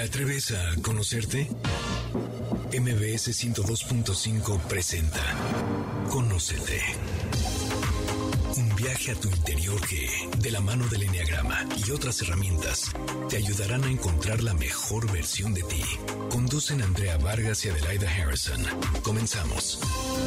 ¿Te atreves a conocerte? MBS 102.5 presenta Conócete. Viaje a tu interior que, de la mano del Enneagrama y otras herramientas, te ayudarán a encontrar la mejor versión de ti. Conducen Andrea Vargas y Adelaida Harrison. Comenzamos.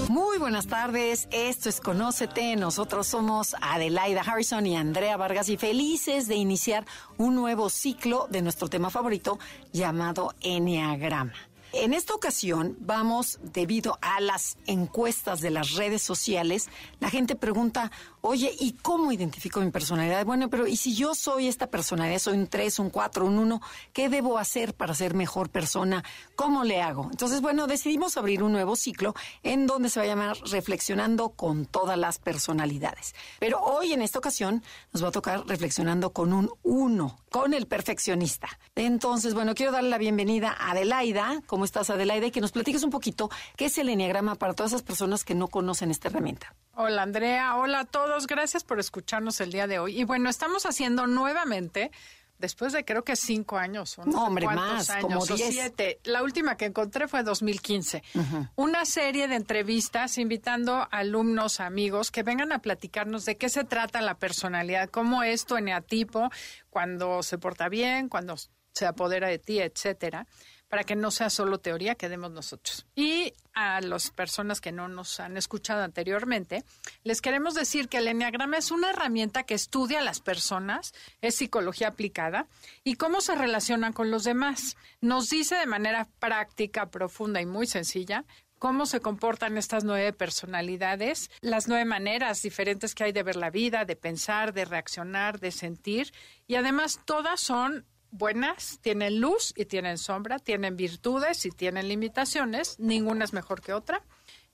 Muy buenas tardes, esto es Conócete, nosotros somos Adelaida Harrison y Andrea Vargas y felices de iniciar un nuevo ciclo de nuestro tema favorito llamado Enneagrama. En esta ocasión vamos, debido a las encuestas de las redes sociales, la gente pregunta, oye, ¿y cómo identifico mi personalidad? Bueno, pero ¿y si yo soy esta personalidad, soy un 3, un 4, un 1, qué debo hacer para ser mejor persona? ¿Cómo le hago? Entonces, bueno, decidimos abrir un nuevo ciclo en donde se va a llamar Reflexionando con todas las personalidades. Pero hoy, en esta ocasión, nos va a tocar Reflexionando con un 1, con el perfeccionista. Entonces, bueno, quiero darle la bienvenida a Adelaida. ¿Cómo estás, Adelaida? Y que nos platiques un poquito qué es el Enneagrama para todas esas personas que no conocen esta herramienta. Hola Andrea, hola a todos, gracias por escucharnos el día de hoy. Y bueno, estamos haciendo nuevamente, después de creo que cinco años, o no, No, sé hombre, cuántos más, años, como o diez. siete. La última que encontré fue 2015. Una serie de entrevistas invitando alumnos, amigos, que vengan a platicarnos de qué se trata la personalidad, cómo es tu eneatipo, cuando se porta bien, cuando se apodera de ti, etcétera para que no sea solo teoría que demos nosotros. Y a las personas que no nos han escuchado anteriormente, les queremos decir que el Enneagrama es una herramienta que estudia a las personas, es psicología aplicada, y cómo se relacionan con los demás. Nos dice de manera práctica, profunda y muy sencilla cómo se comportan estas nueve personalidades, las nueve maneras diferentes que hay de ver la vida, de pensar, de reaccionar, de sentir, y además todas son buenas, tienen luz y tienen sombra, tienen virtudes y tienen limitaciones, ninguna es mejor que otra.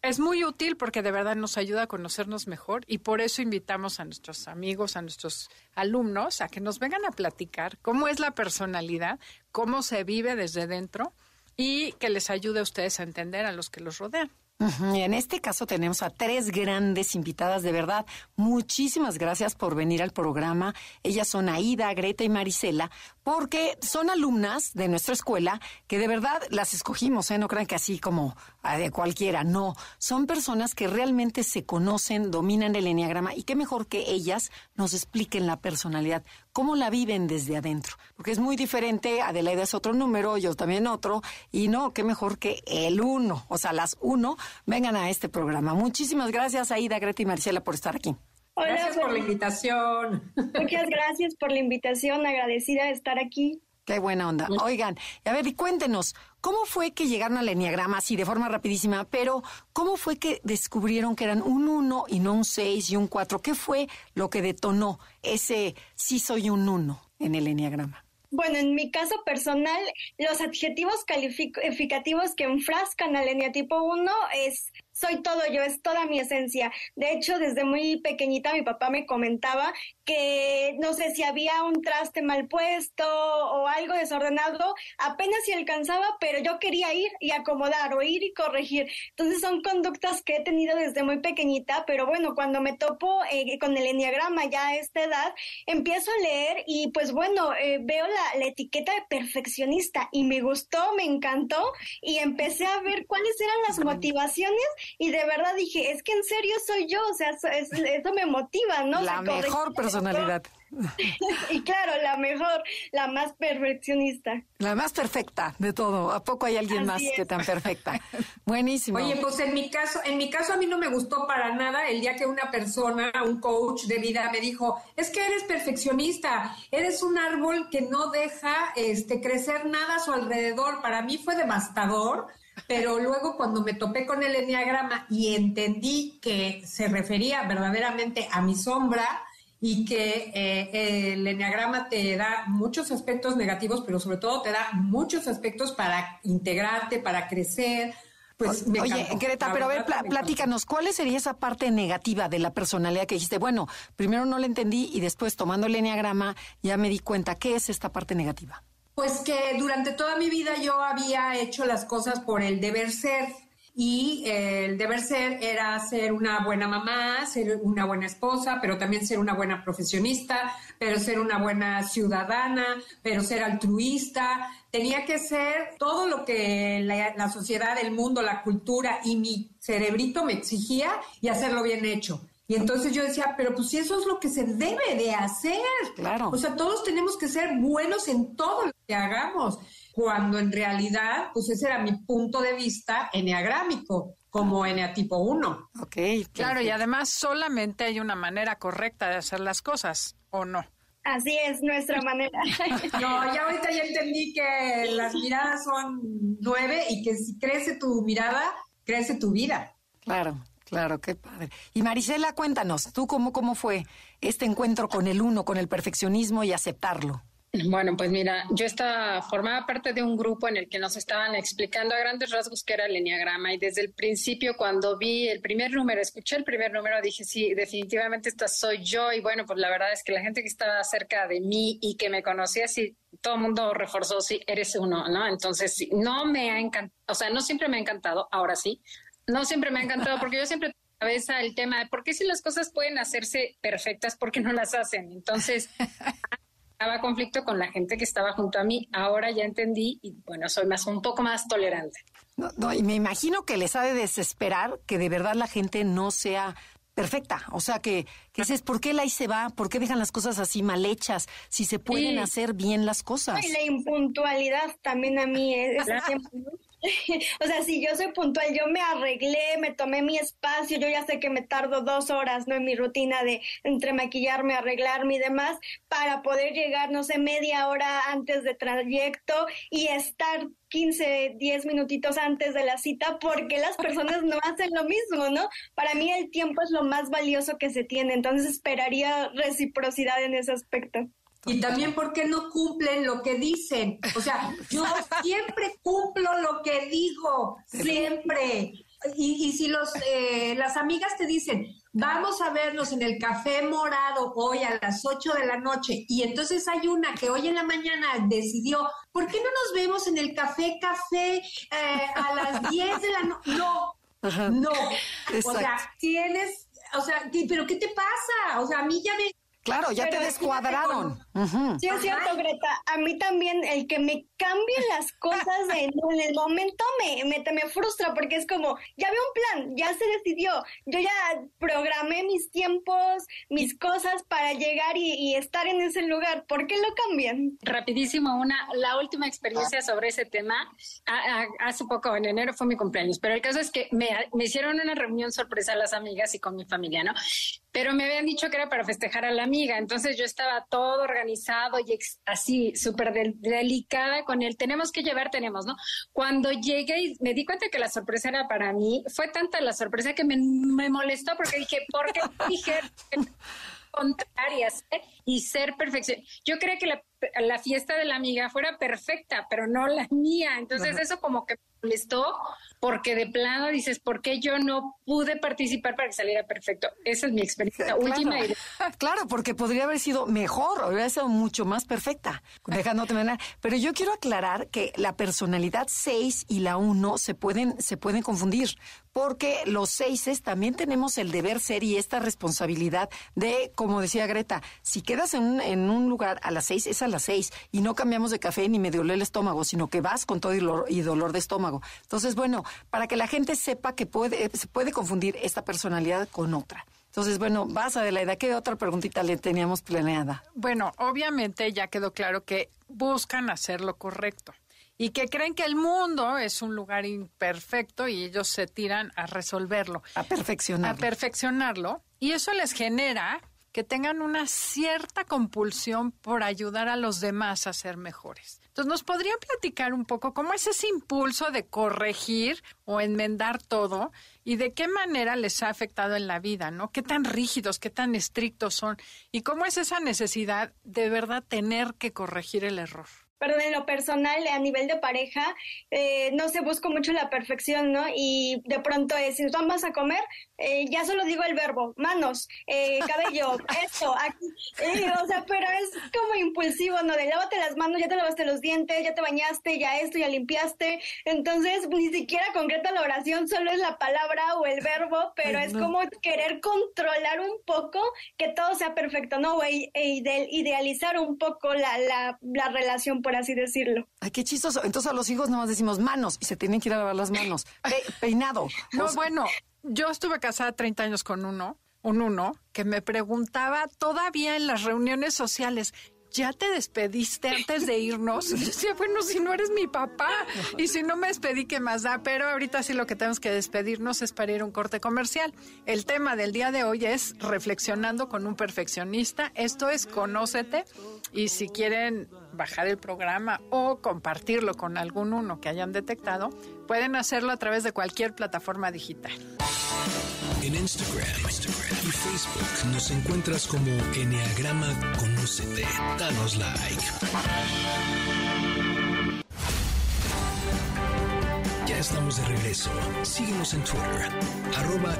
Es muy útil porque de verdad nos ayuda a conocernos mejor y por eso invitamos a nuestros amigos, a nuestros alumnos, a que nos vengan a platicar cómo es la personalidad, cómo se vive desde dentro y que les ayude a ustedes a entender a los que los rodean. En este caso tenemos a tres grandes invitadas, de verdad. Muchísimas gracias por venir al programa. Ellas son Aida, Greta y Marisela, porque son alumnas de nuestra escuela que de verdad las escogimos, ¿eh? No crean que así como ah, de cualquiera, no. Son personas que realmente se conocen, dominan el enneagrama y qué mejor que ellas nos expliquen la personalidad, cómo la viven desde adentro. Porque es muy diferente, Adelaida es otro número, yo también otro, y no, qué mejor que el uno, o sea, las uno vengan a este programa. Muchísimas gracias, Aida, Greta y Marisela, por estar aquí. Hola, Gracias por la pues, invitación. muchas gracias por la invitación, agradecida de estar aquí. Qué buena onda. Oigan, a ver, y cuéntenos, ¿cómo fue que llegaron al Enneagrama así de forma rapidísima? Pero, ¿cómo fue que descubrieron que eran un 1 y no un 6 y un 4? ¿Qué fue lo que detonó ese sí soy un 1 en el Enneagrama? Bueno, en mi caso personal, los adjetivos calificativos que enfrascan al eneatipo 1 es soy todo yo, es toda mi esencia. De hecho, desde muy pequeñita mi papá me comentaba que no sé si había un traste mal puesto o algo desordenado, apenas si alcanzaba, pero yo quería ir y acomodar o ir y corregir. Entonces son conductas que he tenido desde muy pequeñita, pero bueno, cuando me topo eh, con el enneagrama ya a esta edad, empiezo a leer y pues bueno, eh, veo la, la etiqueta de perfeccionista y me gustó, me encantó y empecé a ver cuáles eran las motivaciones y de verdad dije, es que en serio soy yo, o sea, eso, es- eso me motiva, ¿no? O La sea, mejor personalidad. y claro, la mejor, la más perfeccionista. La más perfecta de todo. ¿A poco hay alguien Así más es. que tan perfecta? Buenísimo. Oye, pues en mi caso, en mi caso a mí no me gustó para nada el día que una persona, un coach de vida me dijo, es que eres perfeccionista, eres un árbol que no deja este crecer nada a su alrededor. Para mí fue devastador, pero luego cuando me topé con el enneagrama y entendí que se refería verdaderamente a mi sombra, y que eh, el enneagrama te da muchos aspectos negativos, pero sobre todo te da muchos aspectos para integrarte, para crecer. Pues me Oye, encantó. Greta, La pero a ver, encantó. platícanos, ¿cuál sería esa parte negativa de la personalidad que dijiste? Bueno, primero no la entendí y después tomando el enneagrama ya me di cuenta. ¿Qué es esta parte negativa? Pues que durante toda mi vida yo había hecho las cosas por el deber ser y el deber ser era ser una buena mamá, ser una buena esposa, pero también ser una buena profesionista, pero ser una buena ciudadana, pero ser altruista. Tenía que ser todo lo que la, la sociedad, el mundo, la cultura y mi cerebrito me exigía y hacerlo bien hecho. Y entonces yo decía, pero pues eso es lo que se debe de hacer. Claro. O sea, todos tenemos que ser buenos en todo lo que hagamos cuando en realidad, pues ese era mi punto de vista eneagrámico, como eneatipo 1. Ok. Claro, y además solamente hay una manera correcta de hacer las cosas, ¿o no? Así es nuestra manera. No, ya ahorita ya entendí que las miradas son nueve y que si crece tu mirada, crece tu vida. Claro, claro, qué padre. Y Marisela, cuéntanos, ¿tú cómo, cómo fue este encuentro con el uno, con el perfeccionismo y aceptarlo? Bueno, pues mira, yo estaba formaba parte de un grupo en el que nos estaban explicando a grandes rasgos qué era el enneagrama y desde el principio cuando vi el primer número, escuché el primer número, dije, sí, definitivamente esta soy yo y bueno, pues la verdad es que la gente que estaba cerca de mí y que me conocía, sí, todo el mundo reforzó, sí, eres uno, ¿no? Entonces, no me ha encantado, o sea, no siempre me ha encantado, ahora sí, no siempre me ha encantado porque yo siempre cabeza el tema de por qué si las cosas pueden hacerse perfectas, ¿por qué no las hacen? Entonces, estaba conflicto con la gente que estaba junto a mí. Ahora ya entendí y bueno, soy más un poco más tolerante. No, no, y me imagino que les ha de desesperar que de verdad la gente no sea perfecta. O sea, que, que dices, ¿por qué la ahí se va? ¿Por qué dejan las cosas así mal hechas? Si se pueden Sí. hacer bien las cosas. Y la impuntualidad también a mí es, es siempre, ¿no? O sea, si yo soy puntual, yo me arreglé, me tomé mi espacio, yo ya sé que me tardo dos horas, ¿no? En mi rutina de entre maquillarme, arreglarme y demás, para poder llegar, no sé, media hora antes de trayecto y estar 15, 10 minutitos antes de la cita, porque las personas no hacen lo mismo, ¿no? Para mí el tiempo es lo más valioso que se tiene, entonces esperaría reciprocidad en ese aspecto. Y también porque no cumplen lo que dicen. O sea, yo siempre cumplo lo que digo, siempre. Y, y si los eh, las amigas te dicen, vamos a vernos en el café morado hoy a las 8 de la noche, y entonces hay una que hoy en la mañana decidió, ¿por qué no nos vemos en el café café eh, a las 10 de la noche? No, no. O sea, tienes, o sea, ¿qué- ¿pero qué te pasa? O sea, a mí ya me Claro, ya te descuadraron. Ujú. Sí, es cierto, Greta. A mí también el que me cambien las cosas en, en el momento me, me, me frustra porque es como, ya veo un plan, ya se decidió. Yo ya programé mis tiempos, mis cosas para llegar y, y estar en ese lugar. ¿Por qué lo cambian? Rapidísimo, una, la última experiencia sobre ese tema, a- a- hace poco, en enero fue mi cumpleaños, pero el caso es que me, me hicieron una reunión sorpresa a las amigas y con mi familia, ¿no? Pero me habían dicho que era para festejar a la amiga, entonces yo estaba todo organizado y así, súper del- delicada con él, tenemos que llevar, tenemos, ¿no? Cuando llegué y me di cuenta que la sorpresa era para mí, fue tanta la sorpresa que me, me molestó porque dije, ¿por qué dije contrarias ¿eh? y ser perfección. Yo creo que la, la fiesta de la amiga fuera perfecta, pero no la mía. Entonces eso como que me molestó porque de plano dices, ¿por qué yo no pude participar para que saliera perfecto? Esa es mi experiencia Claro. última. Y Claro, porque podría haber sido mejor, hubiera sido mucho más perfecta, dejándote. Pero yo quiero aclarar que la personalidad 6 y la 1 se pueden, se pueden confundir, porque los seises también tenemos el deber ser y esta responsabilidad de, como decía Greta, si quedas en un, en un lugar a las 6, es a las 6, y no cambiamos de café ni me duele el estómago, sino que vas con todo y, lo- y dolor de estómago. Entonces, bueno, para que la gente sepa que puede, se puede confundir esta personalidad con otra. Entonces, bueno, vas Adelaida, ¿qué otra preguntita le teníamos planeada? Bueno, obviamente ya quedó claro que buscan hacer lo correcto y que creen que el mundo es un lugar imperfecto y ellos se tiran a resolverlo, A perfeccionar. a perfeccionarlo y eso les genera que tengan una cierta compulsión por ayudar a los demás a ser mejores. Entonces, ¿nos podrían platicar un poco cómo es ese impulso de corregir o enmendar todo y de qué manera les ha afectado en la vida, ¿no? ¿Qué tan rígidos, qué tan estrictos son y cómo es esa necesidad de verdad tener que corregir el error? Perdón, en lo personal, a nivel de pareja, eh, no se busco mucho la perfección, ¿no? Y de pronto es, si vamos a comer, eh, ya solo digo el verbo, manos, eh, cabello, esto, aquí, o sea, pero es como impulsivo, ¿no? De lávate las manos, ya te lavaste los dientes, ya te bañaste, ya esto, ya limpiaste, entonces ni siquiera concreta la oración, solo es la palabra o el verbo, pero es como querer controlar un poco que todo sea perfecto, ¿no? E, e idealizar un poco la, la, la relación por así decirlo. Ay, qué chistoso. Entonces a los hijos nomás decimos manos y se tienen que ir a lavar las manos. peinado. No, bueno, yo estuve casada 30 años con uno, un uno, que me preguntaba todavía en las reuniones sociales, ¿ya te despediste antes de irnos? Decía, bueno, si no eres mi papá y si no me despedí, ¿qué más da? Pero ahorita sí lo que tenemos que despedirnos es para ir a un corte comercial. El tema del día de hoy es reflexionando con un perfeccionista. Esto es Conócete y si quieren bajar el programa o compartirlo con algún uno que hayan detectado, pueden hacerlo a través de cualquier plataforma digital. En Instagram, y Facebook nos encuentras como Enneagrama Conocete. Danos like. Ya estamos de regreso. Síguenos en Twitter, arroba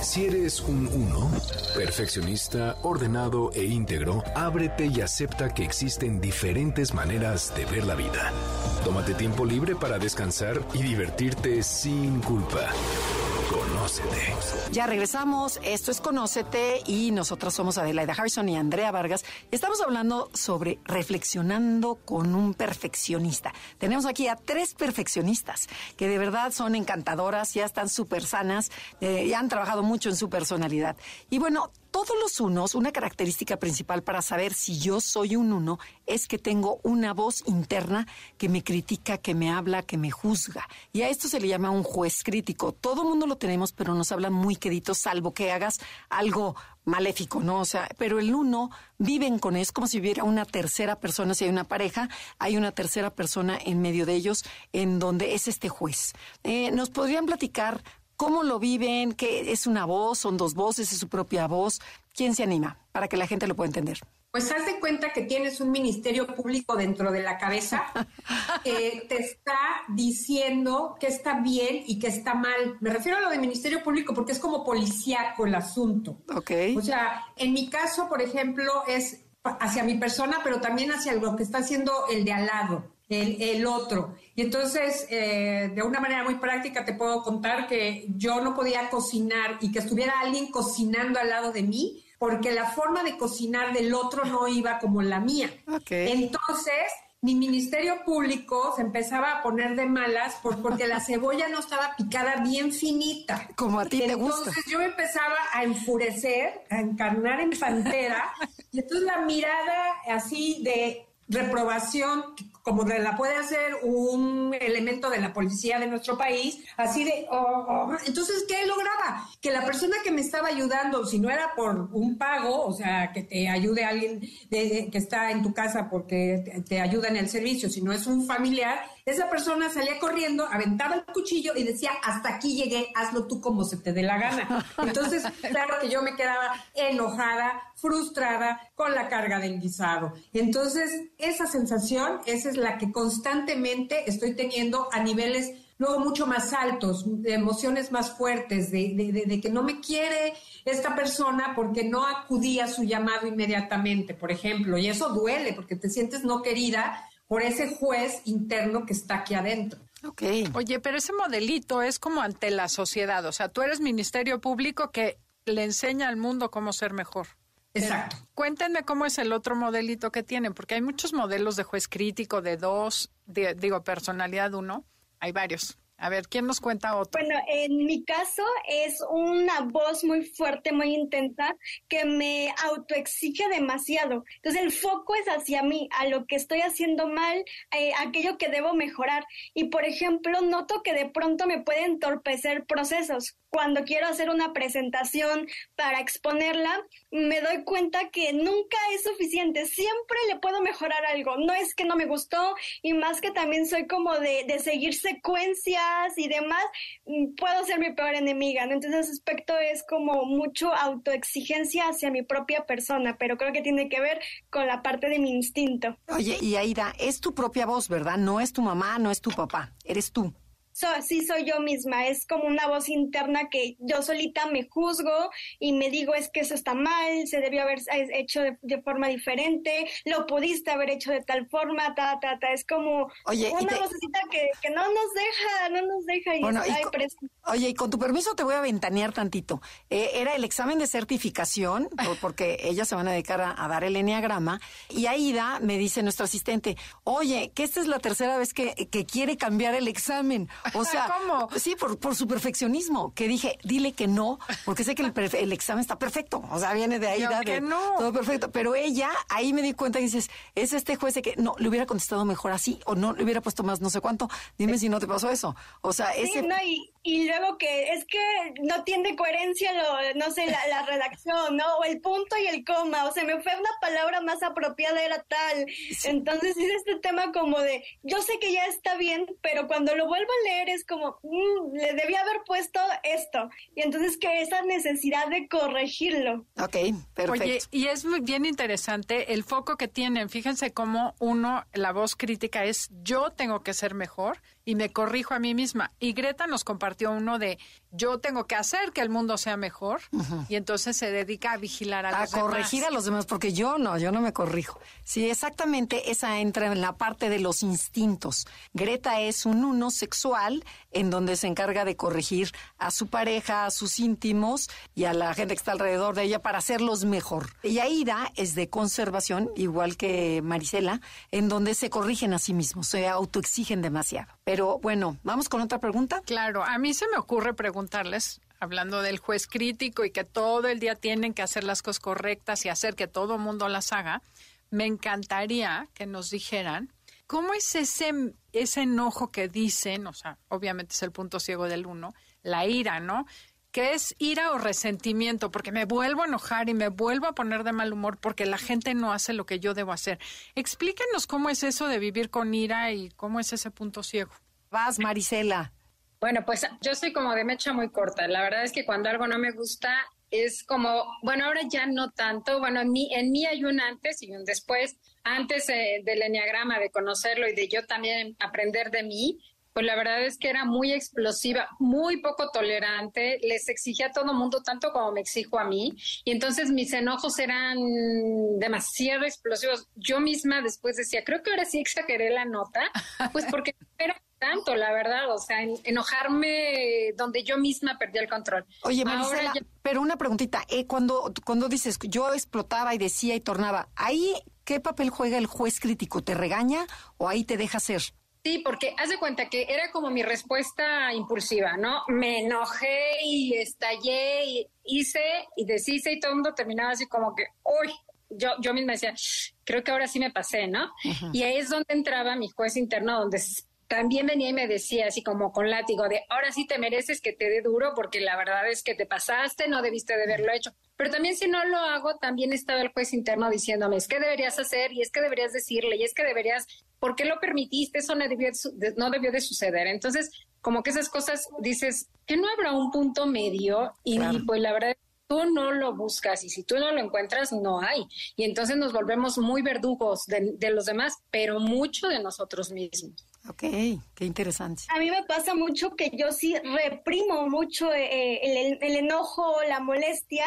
Si eres un uno, perfeccionista, ordenado e íntegro, ábrete y acepta que existen diferentes maneras de ver la vida. Tómate tiempo libre para descansar y divertirte sin culpa. Ya regresamos, esto es Conócete y nosotros somos Adelaida Harrison y Andrea Vargas. Estamos hablando sobre reflexionando con un perfeccionista. Tenemos aquí a tres perfeccionistas que de verdad son encantadoras, ya están súper sanas, eh, ya han trabajado mucho en su personalidad. Y bueno, todos los unos, una característica principal para saber si yo soy un uno es que tengo una voz interna que me critica, que me habla, que me juzga. Y a esto se le llama un juez crítico. Todo el mundo lo tenemos, pero nos hablan muy queridos, salvo que hagas algo maléfico, ¿no? O sea, pero el uno viven con eso, como si hubiera una tercera persona, si hay una pareja, hay una tercera persona en medio de ellos, en donde es este juez. Eh, ¿Nos podrían platicar ¿Cómo lo viven? ¿Qué es una voz? ¿Son dos voces? ¿Es su propia voz? ¿Quién se anima? Para que la gente lo pueda entender. Pues haz de cuenta que tienes un ministerio público dentro de la cabeza que te está diciendo que está bien y que está mal. Me refiero a lo de ministerio público porque es como policíaco el asunto. Ok. O sea, en mi caso, por ejemplo, es hacia mi persona, pero también hacia lo que está haciendo el de al lado el, otro. Y entonces, eh, de una manera muy práctica, te puedo contar que yo no podía cocinar y que estuviera alguien cocinando al lado de mí, porque la forma de cocinar del otro no iba como la mía. Entonces, mi ministerio público se empezaba a poner de malas porque la cebolla no estaba picada bien finita. Como a ti te gusta. Entonces yo empezaba a enfurecer, a encarnar en pantera, y entonces la mirada así de reprobación como la puede hacer un elemento de la policía de nuestro país, así de, oh, oh. entonces, ¿qué lograba? Que la persona que me estaba ayudando, si no era por un pago, o sea, que te ayude alguien que está en tu casa porque te, te ayuda en el servicio, si no es un familiar, esa persona salía corriendo, aventaba el cuchillo y decía, hasta aquí llegué, hazlo tú como se te dé la gana. Entonces, claro que yo me quedaba enojada, frustrada con la carga del guisado. Entonces, esa sensación, esa es la que constantemente estoy teniendo a niveles luego mucho más altos, de emociones más fuertes, de, de, que no me quiere esta persona porque no acudí a su llamado inmediatamente, por ejemplo, y eso duele porque te sientes no querida por ese juez interno que está aquí adentro. Ok. Oye, pero ese modelito es como ante la sociedad, o sea, tú eres ministerio público que le enseña al mundo cómo ser mejor. Exacto. cuéntenme cómo es el otro modelito que tienen, porque hay muchos modelos de juez crítico, de dos, digo, personalidad uno, hay varios. A ver, ¿quién nos cuenta otro? Bueno, en mi caso es una voz muy fuerte, muy intensa, que me autoexige demasiado. Entonces el foco es hacia mí, a lo que estoy haciendo mal, eh, aquello que debo mejorar. Y por ejemplo, noto que de pronto me puede entorpecer procesos cuando quiero hacer una presentación para exponerla, me doy cuenta que nunca es suficiente, siempre le puedo mejorar algo, no es que no me gustó y más que también soy como de, de seguir secuencias y demás, puedo ser mi peor enemiga, ¿no? Entonces ese aspecto es como mucho autoexigencia hacia mi propia persona, pero creo que tiene que ver con la parte de mi instinto. Oye, y Aida, es tu propia voz, ¿verdad? No es tu mamá, no es tu papá, eres tú sí soy yo misma, es como una voz interna que yo solita me juzgo y me digo es que eso está mal, se debió haber hecho de, forma diferente, lo pudiste haber hecho de tal forma, ta, ta, ta, es como oye, una vocecita que, que, no nos deja, no nos deja y bueno, Oye, y con tu permiso te voy a ventanear tantito. Eh, era el examen de certificación, porque ellas se van a dedicar a, dar el enneagrama, y Aida me dice nuestro asistente, oye, que esta es la tercera vez que, que quiere cambiar el examen. O sea, ¿cómo? Sí, por, por su perfeccionismo, que dije, dile que no, porque sé que el, el examen está perfecto. O sea, viene de que no. Todo perfecto. Pero ella, ahí me di cuenta y dices, es este juez de que no, le hubiera contestado mejor así, o no le hubiera puesto más no sé cuánto. Dime si no te pasó eso. O sea, ese... No, y, y luego que es que no tiene coherencia, lo, no sé, la, redacción, ¿no? O el punto y el coma, o sea, me fue una palabra más apropiada, era tal. Entonces es este tema como de, yo sé que ya está bien, pero cuando lo vuelvo a leer es como, mm, le debía haber puesto esto. Y entonces que esa necesidad de corregirlo. Ok, perfecto. Oye, y es muy bien interesante el foco que tienen. Fíjense cómo uno, la voz crítica es, yo tengo que ser mejor y me corrijo a mí misma. Y Greta nos compartió uno de yo tengo que hacer que el mundo sea mejor y entonces se dedica a vigilar a, los demás. A corregir a los demás, porque yo no, yo no me corrijo. Sí, exactamente, esa entra en la parte de los instintos. Greta es un uno sexual en donde se encarga de corregir a su pareja, a sus íntimos y a la gente que está alrededor de ella para hacerlos mejor. Y Aida es de conservación, igual que Marisela, en donde se corrigen a sí mismos, se autoexigen demasiado. Pero bueno, vamos con otra pregunta. Claro, a mí se me ocurre hablando del juez crítico y que todo el día tienen que hacer las cosas correctas y hacer que todo el mundo las haga, me encantaría que nos dijeran cómo es ese, ese enojo que dicen, o sea, obviamente es el punto ciego del uno, la ira, ¿no? que es ira o resentimiento, porque me vuelvo a enojar y me vuelvo a poner de mal humor porque la gente no hace lo que yo debo hacer. Explíquenos cómo es eso de vivir con ira y cómo es ese punto ciego. Vas, Marisela. Bueno, pues yo soy como de mecha muy corta. La verdad es que cuando algo no me gusta es como, bueno, ahora ya no tanto. Bueno, en mí, en hay un antes y un después. Antes eh, del enneagrama, de conocerlo y de yo también aprender de mí, pues la verdad es que era muy explosiva, muy poco tolerante, les exigía a todo mundo tanto como me exijo a mí, y entonces mis enojos eran demasiado explosivos. Yo misma después decía, creo que ahora sí exageré la nota, pues porque era tanto, la verdad, o sea, enojarme donde yo misma perdí el control. Oye, Marisela, pero una preguntita, eh, cuando, cuando dices yo explotaba y decía y tornaba, ¿ahí qué papel juega el juez crítico? ¿Te regaña o ahí te deja ser? Sí, porque haz de cuenta que era como mi respuesta impulsiva, ¿no? Me enojé y estallé y hice y deshice y todo el mundo terminaba así como que, uy, yo, yo misma decía, creo que ahora sí me pasé, ¿no? Y ahí es donde entraba mi juez interno, donde también venía y me decía así como con látigo de ahora sí te mereces que te dé duro porque la verdad es que te pasaste, no debiste de haberlo hecho. Pero también si no lo hago, también estaba el juez interno diciéndome, es que deberías hacer y es que deberías decirle y es que deberías, ¿por qué lo permitiste? Eso no debió, no debió de suceder. Entonces, como que esas cosas dices, que no habrá un punto medio y, pues la verdad tú no lo buscas y si tú no lo encuentras, no hay. Y entonces nos volvemos muy verdugos de, de los demás, pero mucho de nosotros mismos. Ok, qué interesante. A mí me pasa mucho que yo sí reprimo mucho eh, el, el, enojo, la molestia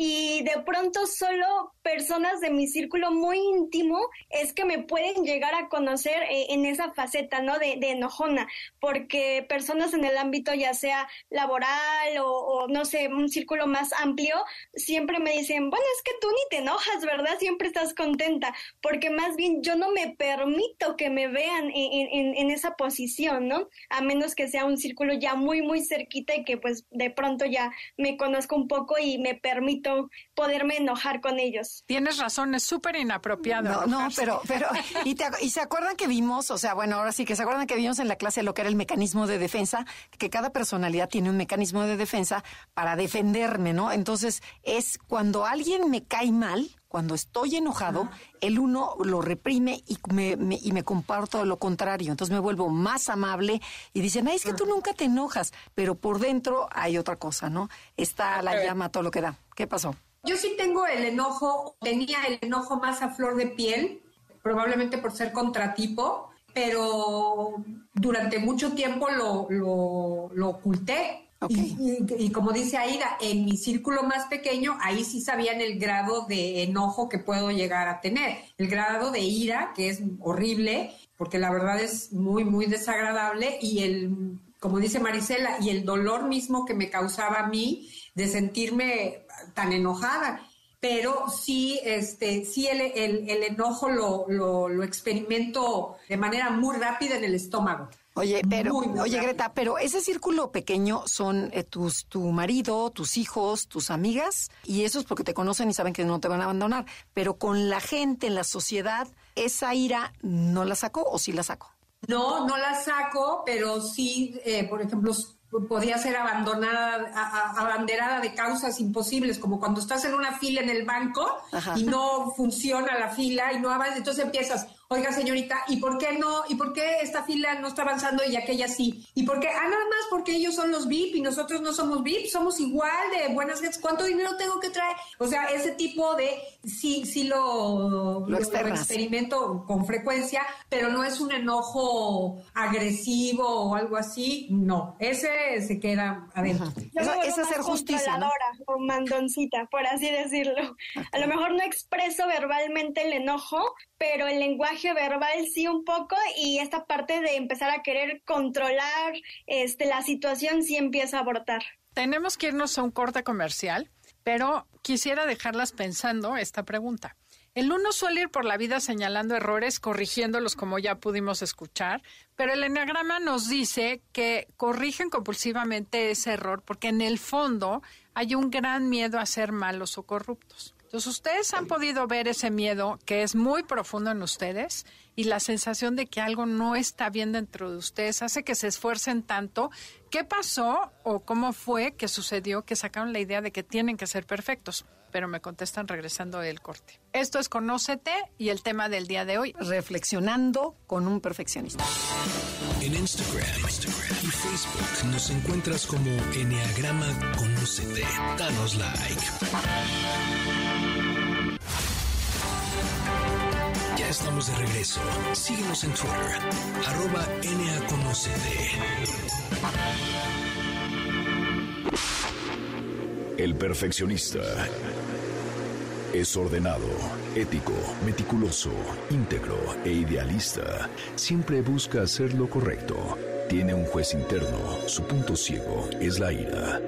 y de pronto solo personas de mi círculo muy íntimo es que me pueden llegar a conocer eh, en esa faceta, ¿no? De, de, enojona, porque personas en el ámbito ya sea laboral o, no sé, un círculo más amplio, siempre me dicen, bueno, es que tú ni te enojas, ¿verdad? Siempre estás contenta, porque más bien yo no me permito que me vean en, en, en esa posición, ¿no? A menos que sea un círculo ya muy, muy cerquita y que pues de pronto ya me conozco un poco y me permito poderme enojar con ellos. Tienes razón, es súper inapropiado. No, no, pero, pero, y, y se acuerdan que vimos, o sea, bueno, ahora sí que se acuerdan que vimos en la clase lo que era el mecanismo de defensa, que cada personalidad tiene un mecanismo de defensa para defenderme, ¿no? Entonces, es cuando alguien me cae mal, cuando estoy enojado, el uno lo reprime y me, y me comparto lo contrario. Entonces me vuelvo más amable y dicen, ay, es que tú nunca te enojas, pero por dentro hay otra cosa, ¿no? Está la llama, todo lo que da. ¿Qué pasó? Yo sí tengo el enojo, tenía el enojo más a flor de piel, probablemente por ser contratipo, pero durante mucho tiempo lo, lo, lo oculté y, como dice Aida, en mi círculo más pequeño, ahí sí sabían el grado de enojo que puedo llegar a tener, el grado de ira, que es horrible, porque la verdad es muy, muy desagradable, y el, como dice Marisela, y el dolor mismo que me causaba a mí de sentirme tan enojada. Pero sí, este, sí el, el, enojo lo, lo, lo experimento de manera muy rápida en el estómago. Oye, pero, oye Greta, pero ese círculo pequeño son eh, tus, tu marido, tus hijos, tus amigas, y eso es porque te conocen y saben que no te van a abandonar. Pero con la gente en la sociedad, ¿esa ira no la sacó o sí la sacó? No, no la saco, pero sí, eh, por ejemplo, podía ser abandonada, abanderada de causas imposibles, como cuando estás en una fila en el banco y no funciona la fila y no avanza, entonces empiezas, oiga señorita, ¿y por qué no? ¿Y por qué esta fila no está avanzando y aquella sí? ¿Y por qué? Ah, nada más porque ellos son los VIP y nosotros no somos VIP, somos igual de buenas gentes. ¿Cuánto dinero tengo que traer? O sea, ese tipo de, sí, sí lo, lo, experimento con frecuencia, pero no es un enojo agresivo o algo así, no, ese se queda adentro. es hacer justicia. ¿no? O mandoncita, por así decirlo. A lo mejor no expreso verbalmente el enojo, pero el lenguaje verbal sí un poco y esta parte de empezar a querer controlar este, la situación sí empieza a abortar. Tenemos que irnos a un corte comercial, pero quisiera dejarlas pensando esta pregunta. El uno suele ir por la vida señalando errores, corrigiéndolos como ya pudimos escuchar, pero el enneagrama nos dice que corrigen compulsivamente ese error porque en el fondo hay un gran miedo a ser malos o corruptos. Entonces, ustedes han podido ver ese miedo que es muy profundo en ustedes y la sensación de que algo no está bien dentro de ustedes hace que se esfuercen tanto. ¿Qué pasó o cómo fue que sucedió que sacaron la idea de que tienen que ser perfectos? Pero me contestan regresando del corte. Esto es Conócete y el tema del día de hoy, reflexionando con un perfeccionista. En Instagram, y Facebook nos encuentras como Enneagrama Conócete. Danos like. Estamos de regreso. Síguenos en Twitter, arroba. El perfeccionista es ordenado, ético, meticuloso, íntegro e idealista. Siempre busca hacer lo correcto. Tiene un juez interno. Su punto ciego es la ira.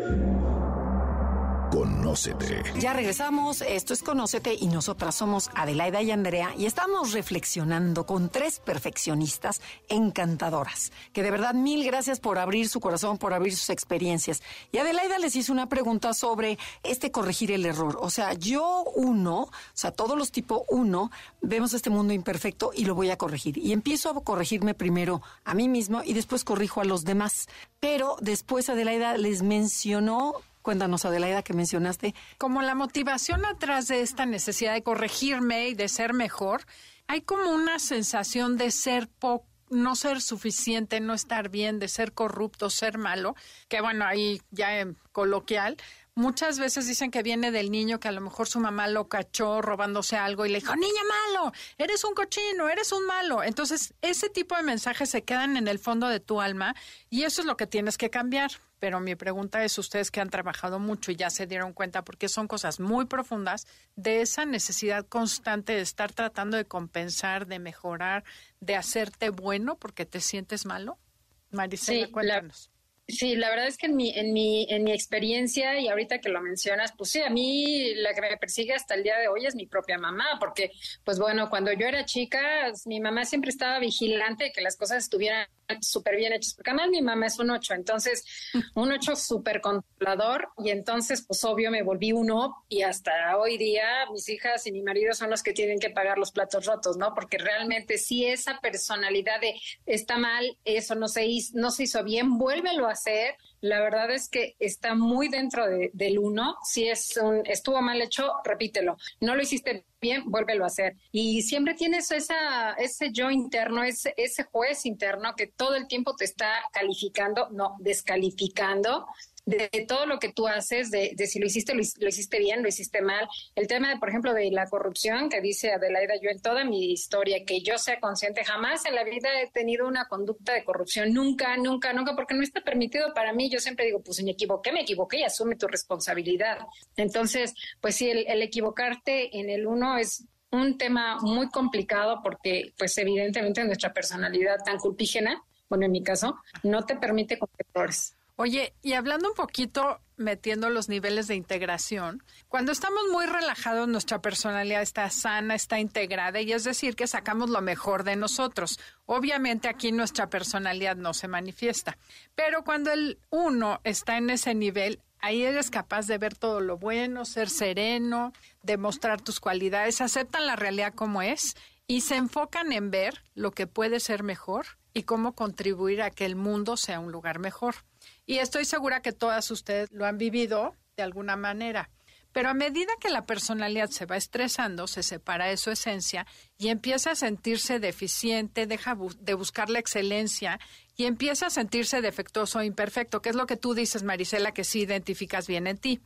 Conócete. Ya regresamos, esto es Conócete y nosotras somos Adelaida y Andrea y estamos reflexionando con tres perfeccionistas encantadoras, que de verdad mil gracias por abrir su corazón, por abrir sus experiencias. Y Adelaida les hizo una pregunta sobre este corregir el error. O sea, yo uno, o sea, todos los tipo uno, vemos este mundo imperfecto y lo voy a corregir. Y empiezo a corregirme primero a mí mismo y después corrijo a los demás. Pero después Adelaida les mencionó Cuéntanos, Adelaida, que mencionaste. Como la motivación atrás de esta necesidad de corregirme y de ser mejor, hay como una sensación de ser poco no ser suficiente, no estar bien, de ser corrupto, ser malo, que bueno, ahí ya en coloquial, muchas veces dicen que viene del niño que a lo mejor su mamá lo cachó robándose algo y le dijo, niña malo, eres un cochino, eres un malo. Entonces, ese tipo de mensajes se quedan en el fondo de tu alma y eso es lo que tienes que cambiar pero mi pregunta es, ustedes que han trabajado mucho y ya se dieron cuenta, porque son cosas muy profundas, de esa necesidad constante de estar tratando de compensar, de mejorar, de hacerte bueno porque te sientes malo. Maricela, cuéntanos. Sí, la verdad es que en mi, en mi, en mi experiencia, y ahorita que lo mencionas, pues sí, a mí la que me persigue hasta el día de hoy es mi propia mamá, porque, pues bueno, cuando yo era chica, mi mamá siempre estaba vigilante de que las cosas estuvieran súper bien hechas, porque además mi mamá es un ocho, entonces un ocho súper controlador, y entonces, pues obvio, me volví uno, y hasta hoy día mis hijas y mi marido son los que tienen que pagar los platos rotos, ¿no? Porque realmente si esa personalidad de está mal, eso no se hizo, no se hizo bien, vuélvelo a hacer. La verdad es que está muy dentro del uno. Si es un, estuvo mal hecho, repítelo. No lo hiciste bien, vuélvelo a hacer. Y siempre tienes esa, ese yo interno, ese, ese juez interno que todo el tiempo te está calificando, no, descalificando de, todo lo que tú haces, de, si lo hiciste, lo, hiciste bien, lo hiciste mal. El tema, de, por ejemplo, de la corrupción que dice Adelaida, yo en toda mi historia, que yo sea consciente, jamás en la vida he tenido una conducta de corrupción, nunca, nunca, nunca, porque no está permitido para mí. Yo siempre digo, pues me equivoqué, me equivoqué y asume tu responsabilidad. Entonces, pues sí, el, el equivocarte en el uno es un tema muy complicado porque, pues evidentemente nuestra personalidad tan culpígena, bueno, en mi caso, no te permite cometer errores. Oye, y hablando un poquito, metiendo los niveles de integración, cuando estamos muy relajados, nuestra personalidad está sana, está integrada, y es decir, que sacamos lo mejor de nosotros. Obviamente aquí nuestra personalidad no se manifiesta, pero cuando el uno está en ese nivel, ahí eres capaz de ver todo lo bueno, ser sereno, demostrar tus cualidades, aceptan la realidad como es y se enfocan en ver lo que puede ser mejor y cómo contribuir a que el mundo sea un lugar mejor. Y estoy segura que todas ustedes lo han vivido de alguna manera. Pero a medida que la personalidad se va estresando, se separa de su esencia y empieza a sentirse deficiente, deja de buscar la excelencia y empieza a sentirse defectuoso o imperfecto, que es lo que tú dices, Marisela, que sí identificas bien en ti.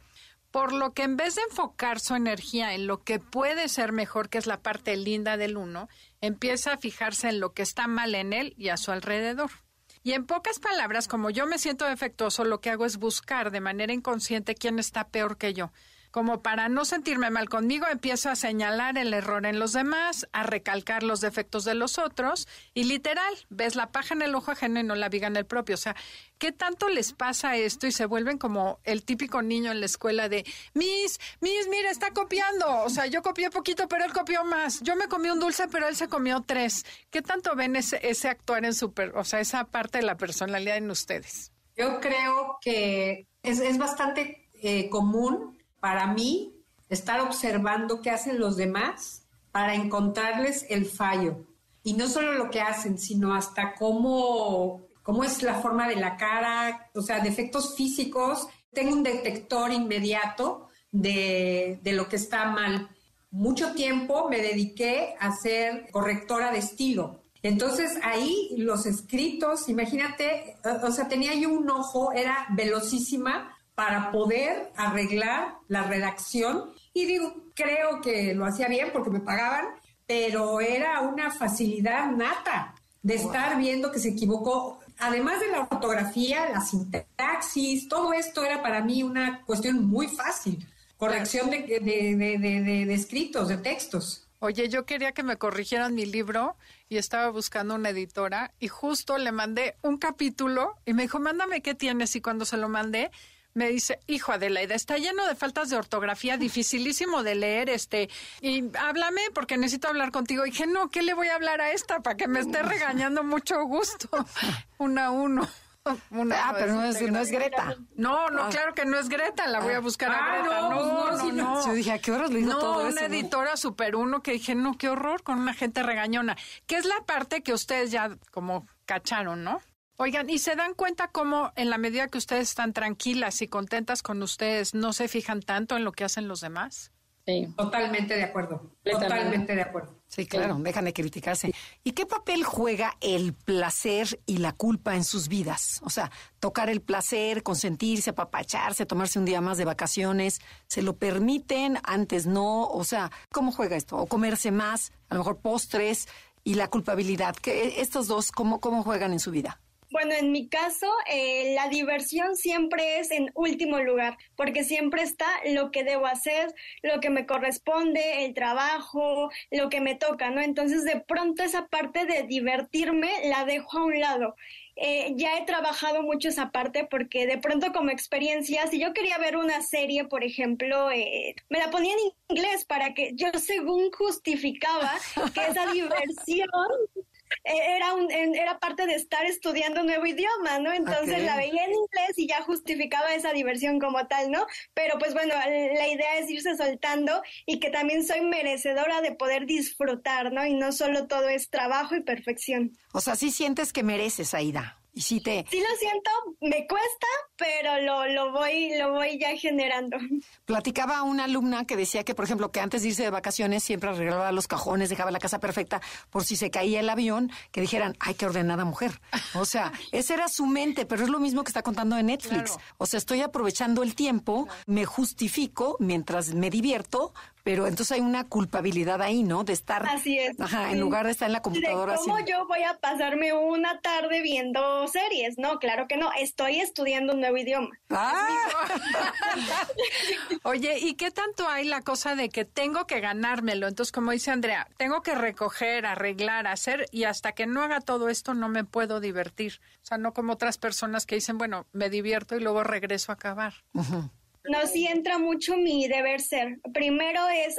Por lo que en vez de enfocar su energía en lo que puede ser mejor, que es la parte linda del uno, empieza a fijarse en lo que está mal en él y a su alrededor. Y en pocas palabras, como yo me siento defectuoso, lo que hago es buscar de manera inconsciente quién está peor que yo como para no sentirme mal conmigo, empiezo a señalar el error en los demás, a recalcar los defectos de los otros y literal, ves la paja en el ojo ajeno y no la viga en el propio. O sea, ¿qué tanto les pasa esto y se vuelven como el típico niño en la escuela de, Miss, Miss, mira, está copiando. O sea, yo copié poquito, pero él copió más. Yo me comí un dulce, pero él se comió tres. ¿Qué tanto ven ese, ese actuar en super, o sea, esa parte de la personalidad en ustedes? Yo creo que es, es bastante eh, común para mí, estar observando qué hacen los demás para encontrarles el fallo. Y no solo lo que hacen, sino hasta cómo, cómo es la forma de la cara, o sea, defectos físicos. Tengo un detector inmediato de, de lo que está mal. Mucho tiempo me dediqué a ser correctora de estilo. Entonces ahí los escritos, imagínate, o sea, tenía yo un ojo, era velocísima para poder arreglar la redacción. Y digo, creo que lo hacía bien porque me pagaban, pero era una facilidad nata de estar viendo que se equivocó. Además de la ortografía, la sintaxis, todo esto era para mí una cuestión muy fácil. Corrección de, de escritos, de textos. Oye, yo quería que me corrigieran mi libro y estaba buscando una editora y justo le mandé un capítulo y me dijo, mándame qué tienes y cuando se lo mandé me dice, hijo Adelaida, está lleno de faltas de ortografía, dificilísimo de leer, este, y háblame porque necesito hablar contigo. Y dije, no, ¿qué le voy a hablar a esta para que me esté regañando mucho gusto? Una a uno. ah, pero no es, no es, Greta. No, no, ah. claro que no es Greta, la voy a buscar a ah, Greta. No, no, no, Yo dije, ¿a qué horas le no, todo una editora super uno que dije, no, qué horror, con una gente regañona. Que es la parte que ustedes ya como cacharon, ¿no? Oigan, ¿y se dan cuenta cómo en la medida que ustedes están tranquilas y contentas con ustedes, no se fijan tanto en lo que hacen los demás? Sí. Totalmente de acuerdo. Totalmente de acuerdo. Sí, claro, dejan de criticarse. ¿Y qué papel juega el placer y la culpa en sus vidas? O sea, tocar el placer, consentirse, apapacharse, tomarse un día más de vacaciones, ¿se lo permiten? Antes no. O sea, ¿cómo juega esto? O comerse más, a lo mejor postres y la culpabilidad. ¿Qué, estos dos, ¿cómo, cómo juegan en su vida? Bueno, en mi caso, eh, la diversión siempre es en último lugar, porque siempre está lo que debo hacer, lo que me corresponde, el trabajo, lo que me toca, ¿no? Entonces, de pronto esa parte de divertirme la dejo a un lado eh, ya he trabajado mucho esa parte porque de pronto como experiencia, si yo quería ver una serie, por ejemplo, eh, me la ponía en inglés para que yo según justificaba que esa diversión era, un, era parte de estar estudiando un nuevo idioma, ¿no? Entonces la veía en inglés y ya justificaba esa diversión como tal, ¿no? Pero pues bueno, la idea es irse soltando y que también soy merecedora de poder disfrutar, ¿no? Y no solo todo es trabajo y perfección. O sea, sí sientes que mereces, Aida. Y sí te... Sí lo siento, me cuesta, pero lo, lo, voy, lo voy ya generando. Platicaba una alumna que decía que, por ejemplo, que antes de irse de vacaciones siempre arreglaba los cajones, dejaba la casa perfecta por si se caía el avión, que dijeran, ay, qué ordenada mujer. O sea, esa era su mente, pero es lo mismo que está contando en Netflix. O sea, estoy aprovechando el tiempo, me justifico mientras me divierto, pero entonces hay una culpabilidad ahí, ¿no? De estar. Así es. Ajá, en lugar de estar en la computadora. ¿Cómo yo voy a pasarme una tarde viendo series? No, claro que no. Estoy estudiando un nuevo idioma. Ah. Oye, ¿y qué tanto hay la cosa de que tengo que ganármelo? Entonces, como dice Andrea, tengo que recoger, arreglar, hacer, y hasta que no haga todo esto no me puedo divertir. O sea, no como otras personas que dicen, bueno, me divierto y luego regreso a acabar. Ajá. No, sí entra mucho mi deber ser. Primero es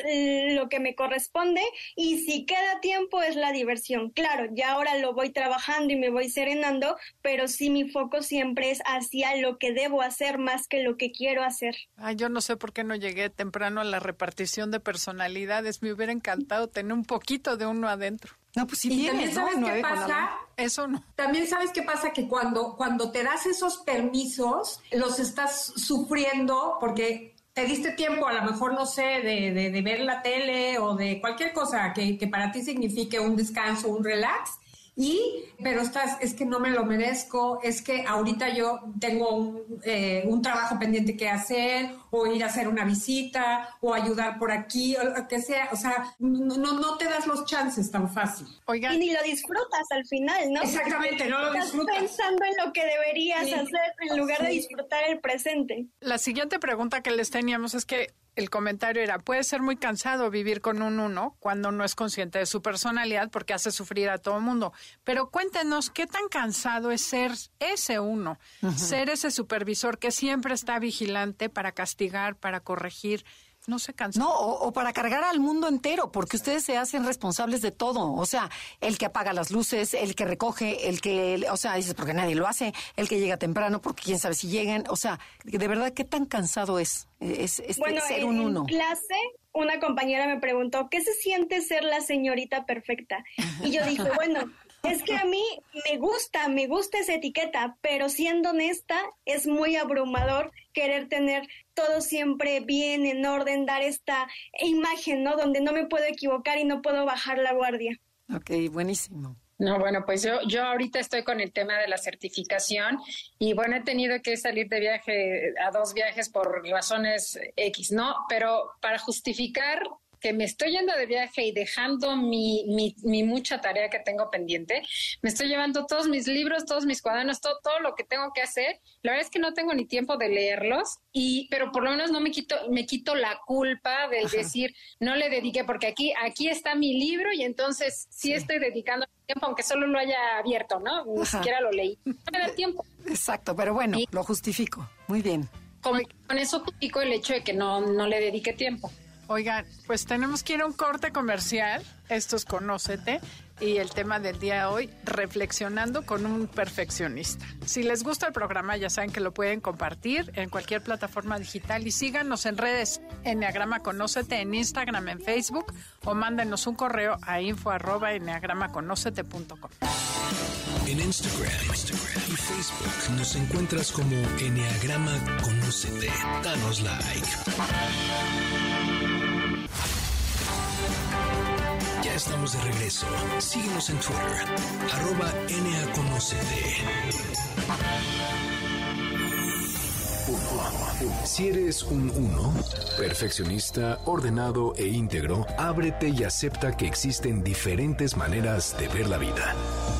lo que me corresponde y si queda tiempo es la diversión. Claro, ya ahora lo voy trabajando y me voy serenando, pero sí mi foco siempre es hacia lo que debo hacer más que lo que quiero hacer. Ay, yo no sé por qué no llegué temprano a la repartición de personalidades. Me hubiera encantado tener un poquito de uno adentro. No, pues sí y también sabes qué pasa. Eso no. También sabes qué pasa que cuando, cuando te das esos permisos, los estás sufriendo porque te diste tiempo, a lo mejor, no sé, de, de, ver la tele o de cualquier cosa que, que para ti signifique un descanso, un relax y, pero estás, es que no me lo merezco, es que ahorita yo tengo un, eh, un, trabajo pendiente que hacer, o ir a hacer una visita, o ayudar por aquí, o lo que sea, o sea, no, no te das los chances tan fácil. Y ni lo disfrutas al final, ¿no? Exactamente, no lo disfrutas. Estás pensando en lo que deberías hacer en lugar de disfrutar el presente. La siguiente pregunta que les teníamos es que el comentario era, puede ser muy cansado vivir con un uno cuando no es consciente de su personalidad porque hace sufrir a todo el mundo. Pero cuéntenos, ¿qué tan cansado es ser ese uno? Ser ese supervisor que siempre está vigilante para castigar, para corregir, no se cansa. No, o, para cargar al mundo entero, porque ustedes se hacen responsables de todo. O sea, el que apaga las luces, el que recoge, el que, o sea, dices, porque nadie lo hace, el que llega temprano, porque quién sabe si lleguen. O sea, de verdad, ¿qué tan cansado es, es, bueno, ser un uno? En clase, una compañera me preguntó, ¿qué se siente ser la señorita perfecta? Y yo dije, bueno, es que a mí me gusta, me gusta esa etiqueta, pero siendo honesta, es muy abrumador querer tener todo siempre bien, en orden, dar esta imagen, ¿no? Donde no me puedo equivocar y no puedo bajar la guardia. Ok, buenísimo. No, bueno, pues yo, yo ahorita estoy con el tema de la certificación y bueno, he tenido que salir de viaje a dos viajes por razones X, ¿no? Pero para justificar que me estoy yendo de viaje y dejando mi, mi, mucha tarea que tengo pendiente, me estoy llevando todos mis libros, todos mis cuadernos, todo, todo lo que tengo que hacer. La verdad es que no tengo ni tiempo de leerlos, y, pero por lo menos no me quito, me quito la culpa de decir, no le dediqué, porque aquí, aquí está mi libro y entonces sí, estoy dedicando tiempo, aunque solo lo haya abierto, ¿no? Ni siquiera lo leí. No me da tiempo. Exacto, pero bueno, lo justifico. Muy bien. Con, con eso justifico el hecho de que no, no le dedique tiempo. Oigan, pues tenemos que ir a un corte comercial. Esto es Conócete. Y el tema del día de hoy, reflexionando con un perfeccionista. Si les gusta el programa, ya saben que lo pueden compartir en cualquier plataforma digital y síganos en redes Enneagrama Conócete en Instagram, en Facebook o mándenos un correo a info arroba En Instagram, Instagram y Facebook nos encuentras como Enneagrama Conócete. Danos like. Estamos de regreso. Síguenos en Twitter, arroba. Si eres un uno, perfeccionista, ordenado e íntegro, ábrete y acepta que existen diferentes maneras de ver la vida.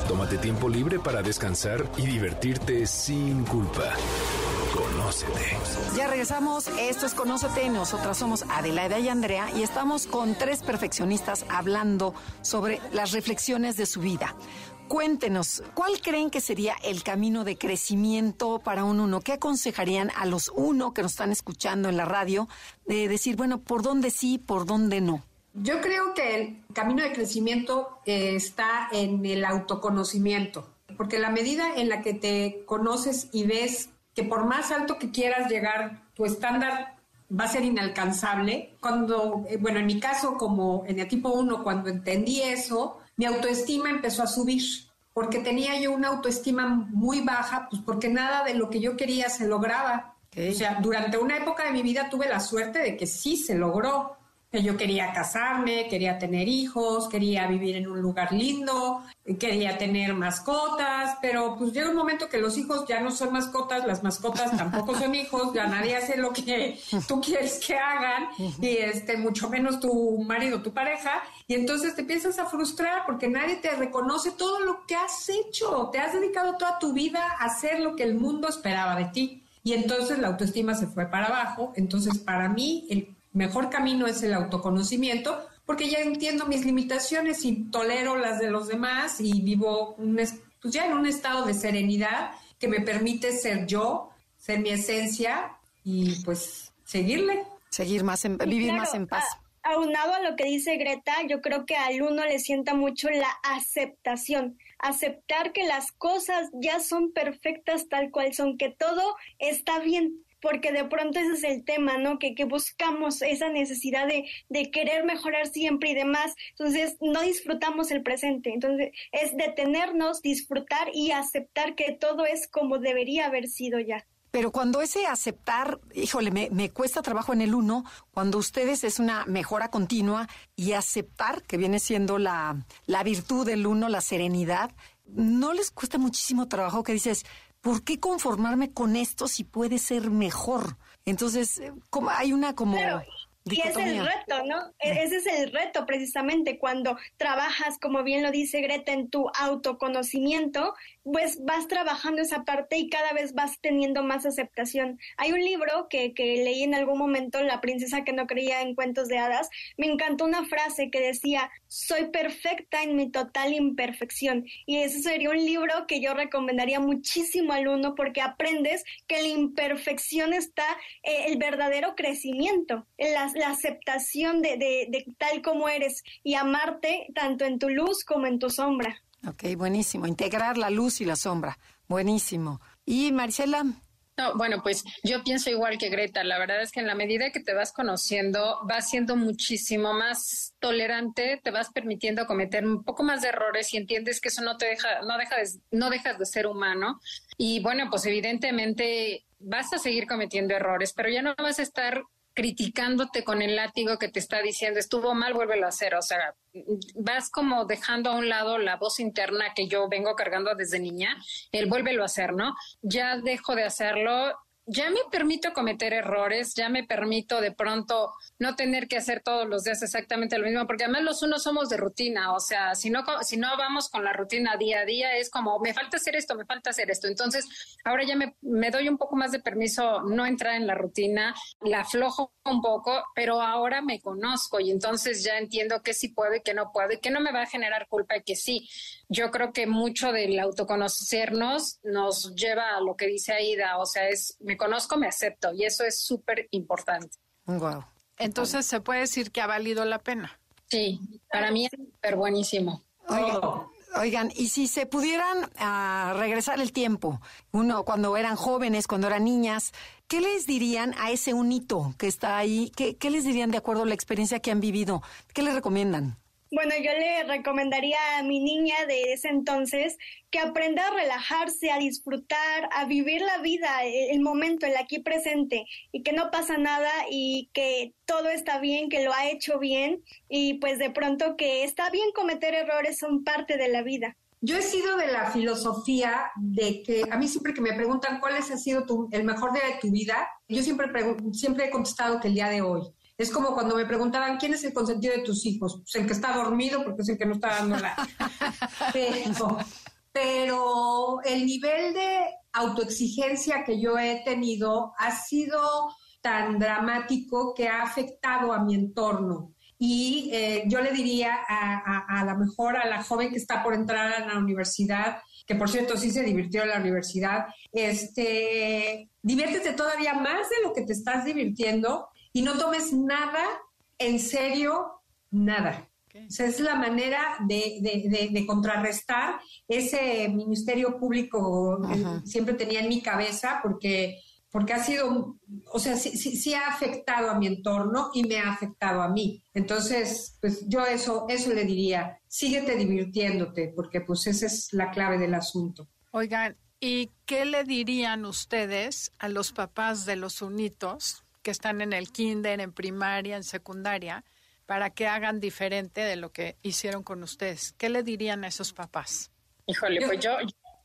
Tómate tiempo libre para descansar y divertirte sin culpa. Conócete. Ya regresamos. Esto es Conócete. Nosotras somos Adelaida y Andrea y estamos con tres perfeccionistas hablando sobre las reflexiones de su vida. Cuéntenos, ¿cuál creen que sería el camino de crecimiento para un uno? ¿Qué aconsejarían a los uno que nos están escuchando en la radio de decir, bueno, por dónde sí, por dónde no? Yo creo que el camino de crecimiento eh, está en el autoconocimiento, porque la medida en la que te conoces y ves que por más alto que quieras llegar, tu estándar va a ser inalcanzable. Cuando, eh, bueno, en mi caso, como en el tipo 1, cuando entendí eso, mi autoestima empezó a subir, porque tenía yo una autoestima muy baja, pues porque nada de lo que yo quería se lograba. O sea, durante una época de mi vida tuve la suerte de que sí se logró, yo quería casarme, quería tener hijos, quería vivir en un lugar lindo, quería tener mascotas, pero pues llega un momento que los hijos ya no son mascotas, las mascotas tampoco son hijos, ya nadie hace lo que tú quieres que hagan y este mucho menos tu marido, tu pareja, y entonces te empiezas a frustrar porque nadie te reconoce todo lo que has hecho, te has dedicado toda tu vida a hacer lo que el mundo esperaba de ti. Y entonces la autoestima se fue para abajo. Entonces, para mí, el mejor camino es el autoconocimiento, porque ya entiendo mis limitaciones y tolero las de los demás y vivo pues ya en un estado de serenidad que me permite ser yo, ser mi esencia y pues seguirle. Seguir más en, vivir más en paz. aunado a lo que dice Greta, yo creo que al uno le sienta mucho la aceptación, aceptar que las cosas ya son perfectas tal cual son, que todo está bien, porque de pronto ese es el tema, ¿no? Que, que buscamos esa necesidad de, de, querer mejorar siempre y demás. Entonces, no disfrutamos el presente. Entonces, es detenernos, disfrutar y aceptar que todo es como debería haber sido ya. Pero cuando ese aceptar, híjole, me, me, cuesta trabajo en el uno, cuando ustedes es una mejora continua y aceptar, que viene siendo la, la virtud del uno, la serenidad, ¿no les cuesta muchísimo trabajo que dices, ¿por qué conformarme con esto si puede ser mejor? Entonces, eh, como hay una como... Y es el reto, ¿no? E-, ese es el reto precisamente cuando trabajas, como bien lo dice Greta, en tu autoconocimiento, pues vas trabajando esa parte y cada vez vas teniendo más aceptación. Hay un libro que, que leí en algún momento, La princesa que no creía en cuentos de hadas, me encantó una frase que decía, soy perfecta en mi total imperfección. Y ese sería un libro que yo recomendaría muchísimo al uno porque aprendes que la imperfección está eh, el verdadero crecimiento, la, la aceptación de, de, de tal como eres y amarte tanto en tu luz como en tu sombra. Ok, buenísimo. Integrar la luz y la sombra. Buenísimo. Y Marcela. No, bueno, pues yo pienso igual que Greta. La verdad es que en la medida que te vas conociendo, vas siendo muchísimo más tolerante, te vas permitiendo cometer un poco más de errores y entiendes que eso no te deja, no deja de, no dejas de ser humano. Y bueno, pues evidentemente vas a seguir cometiendo errores, pero ya no vas a estar criticándote con el látigo que te está diciendo estuvo mal, vuélvelo a hacer. O sea, vas como dejando a un lado la voz interna que yo vengo cargando desde niña, el vuélvelo a hacer, ¿no? Ya dejo de hacerlo ya me permito cometer errores, ya me permito de pronto no tener que hacer todos los días exactamente lo mismo, porque además los unos somos de rutina, o sea, si no, si no vamos con la rutina día a día, es como, me falta hacer esto, me falta hacer esto. Entonces, ahora ya me, me doy un poco más de permiso no entrar en la rutina, la aflojo un poco, pero ahora me conozco y entonces ya entiendo que sí puedo y que no puedo y que no me va a generar culpa y que sí. Yo creo que mucho del autoconocernos nos lleva a lo que dice Aida, o sea, es me conozco, me acepto y eso es súper importante. Wow. Entonces se puede decir que ha valido la pena. Sí, para mí es súper buenísimo. Oigan, y si se pudieran ah, regresar el tiempo, uno cuando eran jóvenes, cuando eran niñas, ¿qué les dirían a ese unito que está ahí? ¿Qué, qué les dirían de acuerdo a la experiencia que han vivido? ¿Qué les recomiendan? Bueno, yo le recomendaría a mi niña de ese entonces que aprenda a relajarse, a disfrutar, a vivir la vida, el momento, el aquí presente, y que no pasa nada y que todo está bien, que lo ha hecho bien, y pues de pronto que está bien cometer errores, son parte de la vida. Yo he sido de la filosofía de que a mí siempre que me preguntan cuál ha sido tu, el mejor día de tu vida, yo siempre, siempre he contestado que el día de hoy. Es como cuando me preguntaban quién es el consentido de tus hijos, pues el que está dormido porque es el que no está dando la. pero, pero el nivel de autoexigencia que yo he tenido ha sido tan dramático que ha afectado a mi entorno. y eh, yo le diría a, a, lo mejor a la joven que está por entrar a la universidad, que por cierto sí se divirtió en la universidad, este, diviértete todavía más de lo que te estás divirtiendo y no tomes nada en serio, nada. Esa es la manera de, contrarrestar ese ministerio público que siempre tenía en mi cabeza, porque porque ha sido, o sea, sí, sí, ha afectado a mi entorno y me ha afectado a mí. Entonces, pues yo eso, eso le diría, síguete divirtiéndote, porque pues esa es la clave del asunto. Oigan, ¿y qué le dirían ustedes a los papás de los unitos que están en el kinder, en primaria, en secundaria, para que hagan diferente de lo que hicieron con ustedes? ¿Qué le dirían a esos papás? Híjole, pues yo,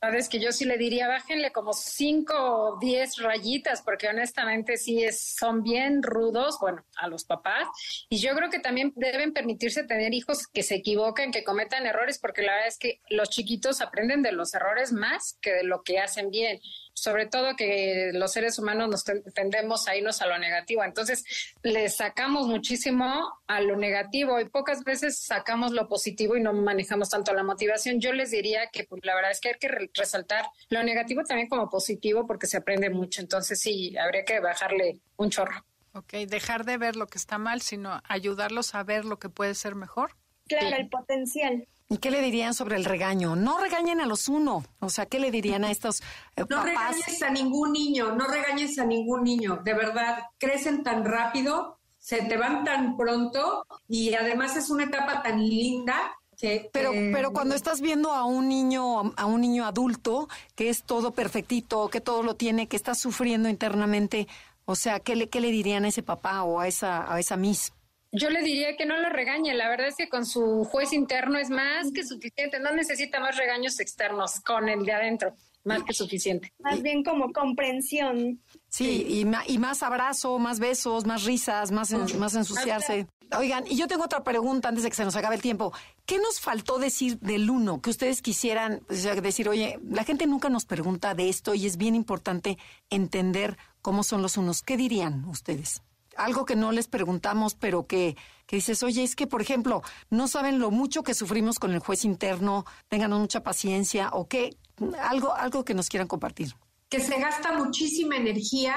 Sabes que yo sí le diría, bájenle como cinco o diez rayitas, porque honestamente sí es, son bien rudos, bueno, a los papás. Y yo creo que también deben permitirse tener hijos que se equivoquen, que cometan errores, porque la verdad es que los chiquitos aprenden de los errores más que de lo que hacen bien sobre todo que los seres humanos nos tendemos a irnos a lo negativo. Entonces, le sacamos muchísimo a lo negativo y pocas veces sacamos lo positivo y no manejamos tanto la motivación. Yo les diría que pues, la verdad es que hay que resaltar lo negativo también como positivo porque se aprende mucho. Entonces, sí, habría que bajarle un chorro. Ok, dejar de ver lo que está mal, sino ayudarlos a ver lo que puede ser mejor. Claro, el potencial. ¿Y qué le dirían sobre el regaño? No regañen a los uno. O sea, ¿qué le dirían a estos eh, no regañes a ningún niño, no regañes a ningún niño. De verdad, crecen tan rápido, se te van tan pronto y además es una etapa tan linda que, pero, pero cuando estás viendo a un niño, a un niño adulto, que es todo perfectito, que todo lo tiene, que está sufriendo internamente, o sea, ¿qué le, qué le dirían a ese papá o a esa, a esa miss? Yo le diría que no lo regañe. La verdad es que con su juez interno es más que suficiente. No necesita más regaños externos con el de adentro. Más que suficiente. Más bien como comprensión. Sí, Y, y, más abrazo, más besos, más risas, más, más ensuciarse. Oigan, y yo tengo otra pregunta antes de que se nos acabe el tiempo. ¿Qué nos faltó decir del uno? Que ustedes quisieran decir, oye, la gente nunca nos pregunta de esto y es bien importante entender cómo son los unos. ¿Qué dirían ustedes? Algo que no les preguntamos, pero que, que dices, oye, es que, por ejemplo, no saben lo mucho que sufrimos con el juez interno, tengan mucha paciencia, o qué, algo, algo que nos quieran compartir. Que se gasta muchísima energía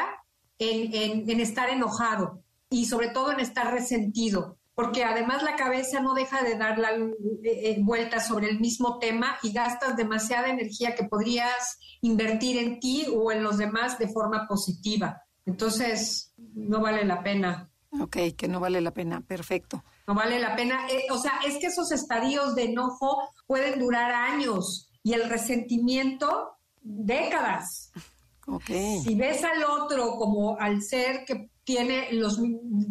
en, en, estar enojado y sobre todo en estar resentido, porque además la cabeza no deja de dar la eh, eh, vuelta sobre el mismo tema y gastas demasiada energía que podrías invertir en ti o en los demás de forma positiva. Entonces, no vale la pena. Ok, que no vale la pena, perfecto. No vale la pena. Eh, o sea, es que esos estadios de enojo pueden durar años y el resentimiento décadas. Ok. Si ves al otro como al ser que tiene los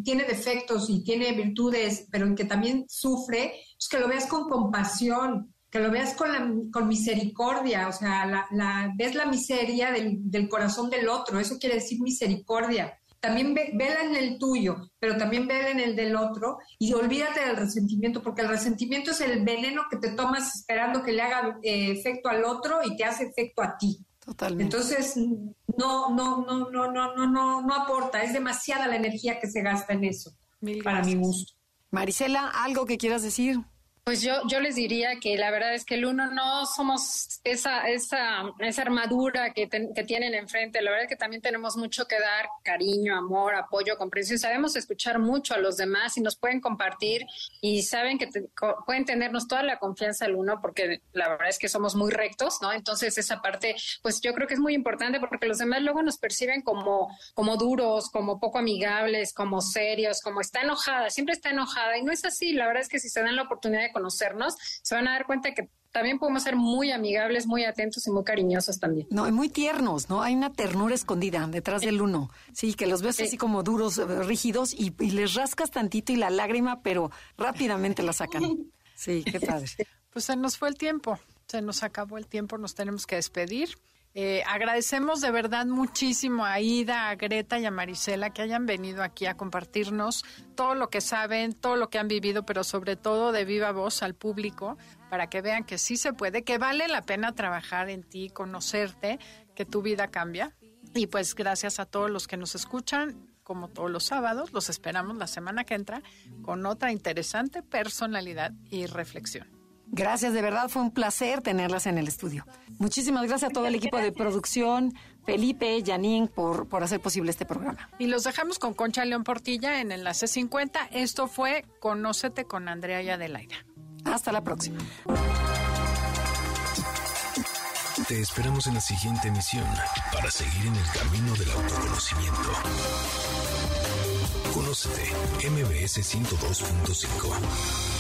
tiene defectos y tiene virtudes, pero en que también sufre, pues que lo veas con compasión, que lo veas con, la, con misericordia, o sea, la, ves la miseria del, del, corazón del otro, eso quiere decir misericordia. También ve, vela en el tuyo, pero también vela en el del otro y olvídate del resentimiento, porque el resentimiento es el veneno que te tomas esperando que le haga eh, efecto al otro y te hace efecto a ti. Totalmente. Entonces, no, no, no, no, no, no, no, no aporta, es demasiada la energía que se gasta en eso, para mi gusto. Marisela, ¿algo que quieras decir? Pues yo, yo les diría que la verdad es que el uno no somos esa, esa, esa armadura que, que tienen enfrente. La verdad es que también tenemos mucho que dar, cariño, amor, apoyo, comprensión. Sabemos escuchar mucho a los demás y nos pueden compartir y saben que pueden tenernos toda la confianza el uno porque la verdad es que somos muy rectos, ¿no? Entonces esa parte, pues yo creo que es muy importante porque los demás luego nos perciben como, como duros, como poco amigables, como serios, como está enojada, siempre está enojada y no es así. La verdad es que si se dan la oportunidad de conocernos, se van a dar cuenta que también podemos ser muy amigables, muy atentos y muy cariñosos también. No, y muy tiernos, ¿no? Hay una ternura escondida detrás del uno. Sí, que los ves así como duros, eh, rígidos y, y, les rascas tantito y la lágrima, pero rápidamente la sacan. Sí, qué padre. Pues se nos fue el tiempo, se nos acabó el tiempo, nos tenemos que despedir. Eh, agradecemos de verdad muchísimo a Ida, a Greta y a Marisela que hayan venido aquí a compartirnos todo lo que saben, todo lo que han vivido, pero sobre todo de viva voz al público para que vean que sí se puede, que vale la pena trabajar en ti, conocerte, que tu vida cambia. Y pues gracias a todos los que nos escuchan. como todos los sábados. Los esperamos la semana que entra con otra interesante personalidad y reflexión. Gracias, de verdad fue un placer tenerlas en el estudio. Muchísimas gracias a todo el equipo de producción, Felipe, Janine, por, por hacer posible este programa. Y los dejamos con Concha León Portilla en Enlace 50. Esto fue Conócete con Andrea y Adelaida. Hasta la próxima. Te esperamos en la siguiente emisión para seguir en el camino del autoconocimiento. Conócete, MBS 102.5.